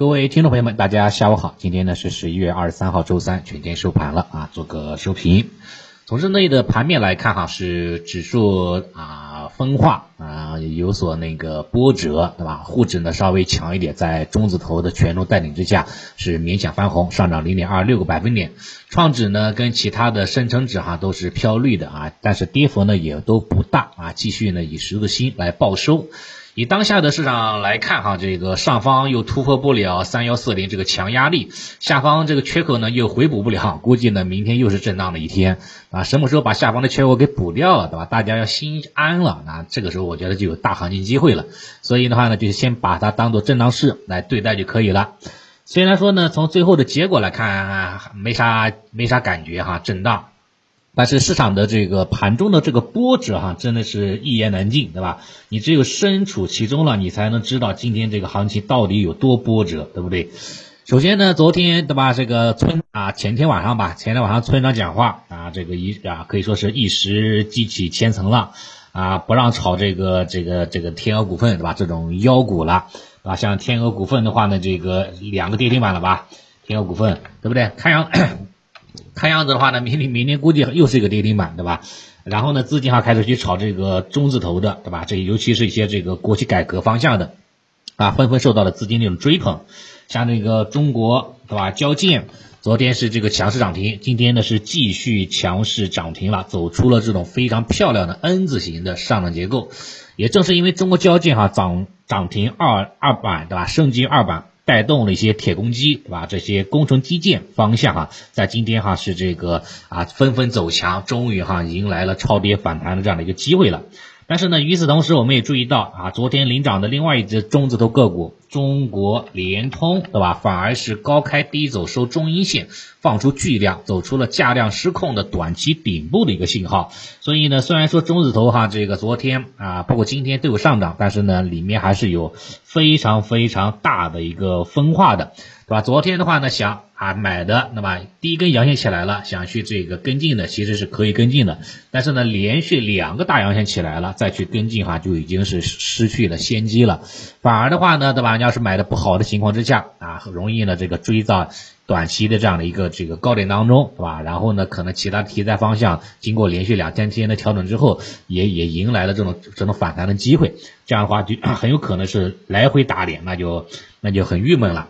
各位听众朋友们，大家下午好。今天呢是十一月二十三号周三，全天收盘了啊，做个收评。从日内的盘面来看哈，是指数啊分化啊有所那个波折，对吧？沪指呢稍微强一点，在中字头的权重带领之下是勉强翻红，上涨零点二六个百分点。创指呢跟其他的深成指哈都是飘绿的啊，但是跌幅呢也都不大啊，继续呢以十字星来报收。以当下的市场来看，哈，这个上方又突破不了三幺四零这个强压力，下方这个缺口呢又回补不了，估计呢明天又是震荡的一天啊。什么时候把下方的缺口给补掉了，对吧？大家要心安了，那这个时候我觉得就有大行情机会了。所以的话呢，就先把它当做震荡市来对待就可以了。虽然说呢，从最后的结果来看，没啥没啥感觉哈，震荡。但是市场的这个盘中的这个波折哈，真的是一言难尽，对吧？你只有身处其中了，你才能知道今天这个行情到底有多波折，对不对？首先呢，昨天对吧，这个村啊，前天晚上吧，前天晚上村长讲话啊，这个一啊可以说是一时激起千层浪啊，不让炒这个这个这个天鹅股份，对吧？这种妖股了啊，像天鹅股份的话呢，这个两个跌停板了吧？天鹅股份对不对？看样。看样子的话呢，明天明天估计又是一个跌停板，对吧？然后呢，资金哈开始去炒这个中字头的，对吧？这尤其是一些这个国企改革方向的，啊，纷纷受到了资金这种追捧。像这个中国，对吧？交建昨天是这个强势涨停，今天呢是继续强势涨停了，走出了这种非常漂亮的 N 字形的上涨结构。也正是因为中国交建哈涨涨停二二板，对吧？升级二板。带动了一些铁公鸡，对吧？这些工程基建方向啊，在今天哈是这个啊纷纷走强，终于哈迎来了超跌反弹的这样的一个机会了。但是呢，与此同时，我们也注意到啊，昨天领涨的另外一只中字头个股中国联通，对吧？反而是高开低走，收中阴线，放出巨量，走出了价量失控的短期顶部的一个信号。所以呢，虽然说中字头哈这个昨天啊，包括今天都有上涨，但是呢，里面还是有非常非常大的一个分化的。对吧？昨天的话呢，想啊买的，那么第一根阳线起来了，想去这个跟进的，其实是可以跟进的。但是呢，连续两个大阳线起来了，再去跟进哈，就已经是失去了先机了。反而的话呢，对吧？你要是买的不好的情况之下啊，很容易呢这个追到短期的这样的一个这个高点当中，对吧？然后呢，可能其他题材方向经过连续两天天的调整之后，也也迎来了这种这种反弹的机会。这样的话就 很有可能是来回打脸，那就那就很郁闷了。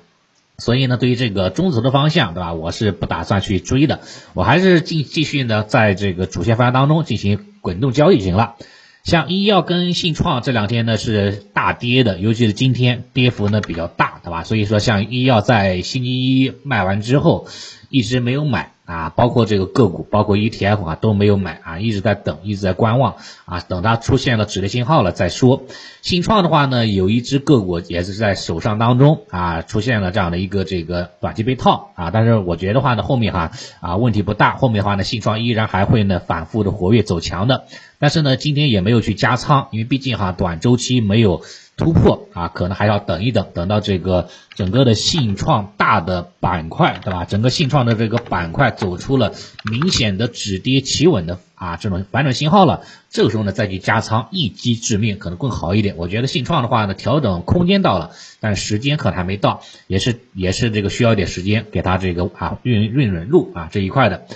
所以呢，对于这个中头的方向，对吧？我是不打算去追的，我还是继继续呢，在这个主线方向当中进行滚动交易就行了。像医药跟信创这两天呢是大跌的，尤其是今天跌幅呢比较大，对吧？所以说像医药在星期一卖完之后，一直没有买。啊，包括这个个股，包括 ETF 啊都没有买啊，一直在等，一直在观望啊，等它出现了止跌信号了再说。信创的话呢，有一只个股也是在手上当中啊，出现了这样的一个这个短期被套啊，但是我觉得话呢，后面哈啊问题不大，后面的话呢，信创依然还会呢反复的活跃走强的，但是呢，今天也没有去加仓，因为毕竟哈短周期没有。突破啊，可能还要等一等，等到这个整个的信创大的板块，对吧？整个信创的这个板块走出了明显的止跌企稳的啊这种反转信号了，这个时候呢再去加仓一击致命可能更好一点。我觉得信创的话呢，调整空间到了，但时间可能还没到，也是也是这个需要一点时间给它这个啊润润润路啊这一块的。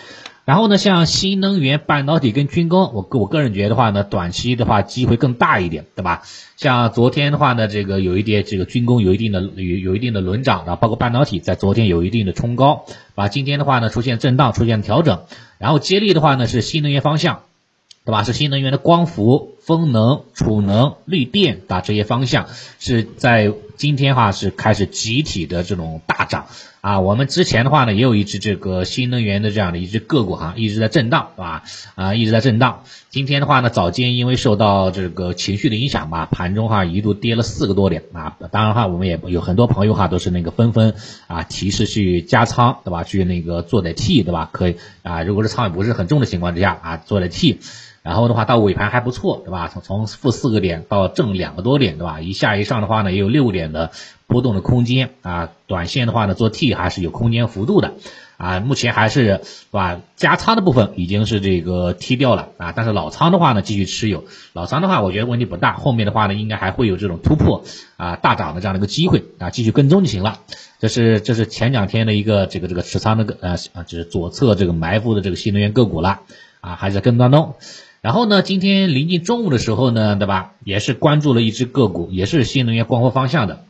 然后呢，像新能源、半导体跟军工，我个我个人觉得的话呢，短期的话机会更大一点，对吧？像昨天的话呢，这个有一点这个军工有一定的有有一定的轮涨啊，包括半导体在昨天有一定的冲高，啊，今天的话呢出现震荡，出现调整，然后接力的话呢是新能源方向。对吧？是新能源的光伏、风能、储能、绿电啊，这些方向是在今天哈是开始集体的这种大涨啊。我们之前的话呢，也有一只这个新能源的这样的一只个股哈，一直在震荡，是吧？啊，一直在震荡。今天的话呢，早间因为受到这个情绪的影响吧，盘中哈一度跌了四个多点啊。当然哈，我们也有很多朋友哈都是那个纷纷啊提示去加仓，对吧？去那个做点 T，对吧？可以啊，如果是仓位不是很重的情况之下啊，做点 T。然后的话，到尾盘还不错，对吧？从从负四个点到正两个多点，对吧？一下一上的话呢，也有六点的波动的空间啊。短线的话呢，做 T 还是有空间幅度的啊，目前还是是吧？加仓的部分已经是这个踢掉了啊，但是老仓的话呢，继续持有。老仓的话，我觉得问题不大，后面的话呢，应该还会有这种突破啊大涨的这样的一个机会啊，继续跟踪就行了。这是这是前两天的一个这个这个持仓的个呃啊，就是左侧这个埋伏的这个新能源个股了啊，还在跟当中。然后呢，今天临近中午的时候呢，对吧？也是关注了一只个股，也是新能源光伏方向的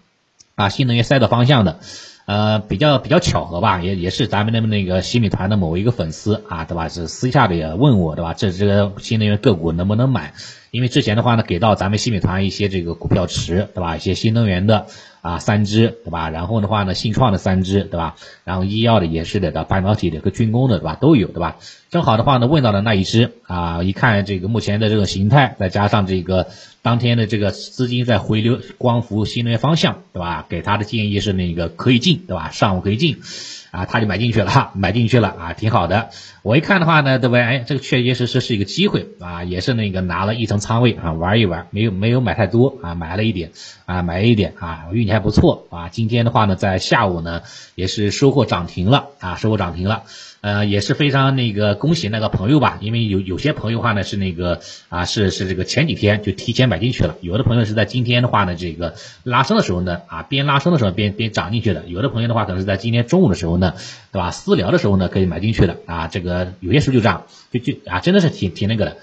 啊，新能源赛道方向的。呃，比较比较巧合吧，也也是咱们的那个新米团的某一个粉丝啊，对吧？是私下里也问我，对吧？这这个新能源个股能不能买？因为之前的话呢，给到咱们新米团一些这个股票池，对吧？一些新能源的。啊，三支对吧？然后的话呢，信创的三支对吧？然后医药的也是的，半导体的和军工的对吧？都有对吧？正好的话呢，问到了那一支啊，一看这个目前的这个形态，再加上这个当天的这个资金在回流光伏新能源方向对吧？给他的建议是那个可以进对吧？上午可以进。啊，他就买进去了，买进去了啊，挺好的。我一看的话呢，对不对？哎，这个确确实实是一个机会啊，也是那个拿了一层仓位啊，玩一玩，没有没有买太多啊，买了一点啊，买了一点啊，运气还不错啊。今天的话呢，在下午呢，也是收获涨停了啊，收获涨停了。呃，也是非常那个恭喜那个朋友吧，因为有有些朋友话呢是那个啊是是这个前几天就提前买进去了，有的朋友是在今天的话呢这个拉升的时候呢啊边拉升的时候边边涨进去的，有的朋友的话可能是在今天中午的时候呢，对吧？私聊的时候呢可以买进去的啊，这个有些时候就这样，就就啊真的是挺挺那个的。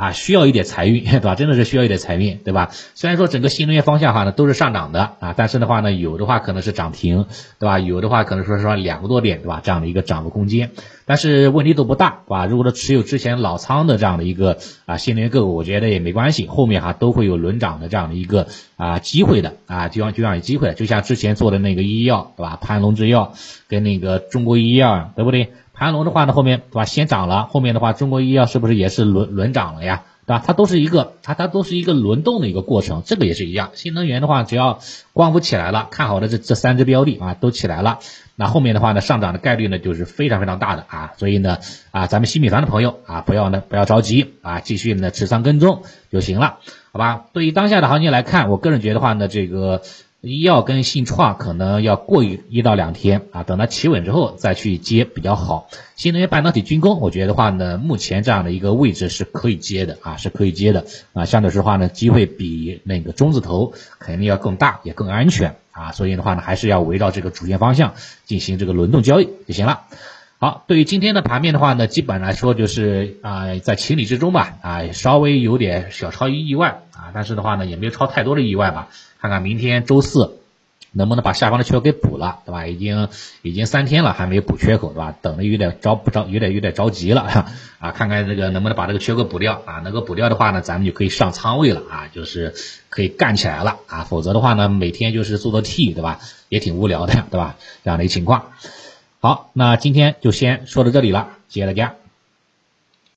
啊，需要一点财运，对吧？真的是需要一点财运，对吧？虽然说整个新能源方向哈呢都是上涨的啊，但是的话呢，有的话可能是涨停，对吧？有的话可能说说两个多点，对吧？这样的一个涨幅空间，但是问题都不大，对吧？如果说持有之前老仓的这样的一个啊新能源个股，我觉得也没关系，后面哈都会有轮涨的这样的一个啊机会的啊，就像就像有机会，就像之前做的那个医药，对吧？盘龙制药跟那个中国医药，对不对？盘龙的话呢，后面对吧，先涨了，后面的话，中国医药是不是也是轮轮涨了呀？对吧？它都是一个，它它都是一个轮动的一个过程，这个也是一样。新能源的话，只要光伏起来了，看好的这这三只标的啊，都起来了，那后面的话呢，上涨的概率呢，就是非常非常大的啊。所以呢，啊，咱们新米团的朋友啊，不要呢不要着急啊，继续呢持仓跟踪就行了，好吧？对于当下的行情来看，我个人觉得话呢，这个。医药跟信创可能要过一一到两天啊，等它企稳之后再去接比较好。新能源半导体军工，我觉得话呢，目前这样的一个位置是可以接的啊，是可以接的啊。相对说话呢，机会比那个中字头肯定要更大，也更安全啊。所以的话呢，还是要围绕这个主线方向进行这个轮动交易就行了。好，对于今天的盘面的话呢，基本来说就是啊，在情理之中吧啊，稍微有点小超于意外啊，但是的话呢，也没有超太多的意外吧。看看明天周四能不能把下方的缺口给补了，对吧？已经已经三天了，还没补缺口，对吧？等的有点着不着，有点有点着急了 啊！看看这个能不能把这个缺口补掉啊？能够补掉的话呢，咱们就可以上仓位了啊，就是可以干起来了啊！否则的话呢，每天就是做做 T，对吧？也挺无聊的，对吧？这样的一个情况。好，那今天就先说到这里了，谢谢大家。